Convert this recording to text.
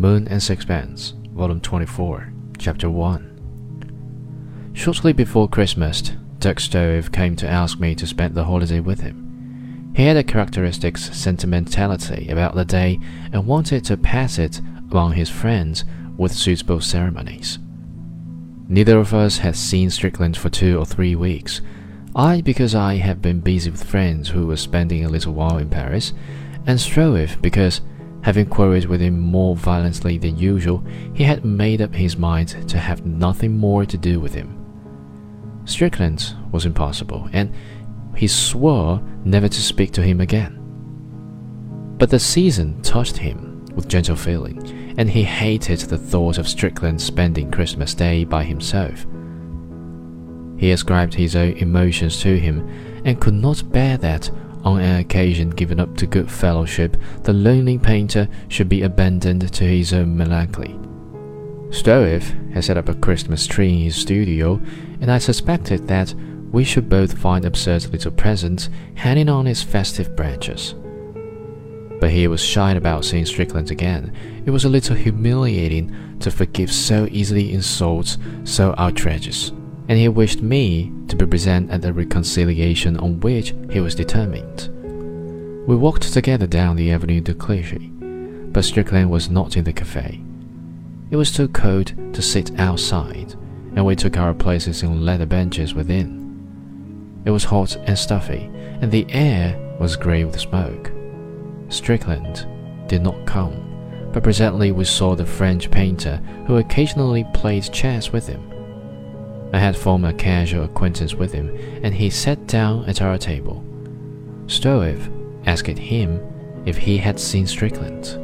Moon and Sixpence, Volume 24, Chapter 1. Shortly before Christmas, Dirk Stroeve came to ask me to spend the holiday with him. He had a characteristic sentimentality about the day and wanted to pass it among his friends with suitable ceremonies. Neither of us had seen Strickland for two or three weeks. I, because I had been busy with friends who were spending a little while in Paris, and Stroeve, because Having quarreled with him more violently than usual, he had made up his mind to have nothing more to do with him. Strickland was impossible, and he swore never to speak to him again. But the season touched him with gentle feeling, and he hated the thought of Strickland spending Christmas Day by himself. He ascribed his own emotions to him, and could not bear that on an occasion given up to good fellowship, the lonely painter should be abandoned to his own melancholy. Stroeve had set up a Christmas tree in his studio, and I suspected that we should both find absurd little presents hanging on its festive branches. But he was shy about seeing Strickland again. It was a little humiliating to forgive so easily insults so outrageous and he wished me to be present at the reconciliation on which he was determined. We walked together down the Avenue de Clichy, but Strickland was not in the cafe. It was too cold to sit outside, and we took our places on leather benches within. It was hot and stuffy, and the air was grey with smoke. Strickland did not come, but presently we saw the French painter who occasionally played chess with him. I had formed a casual acquaintance with him, and he sat down at our table. Stroeve asked him if he had seen Strickland.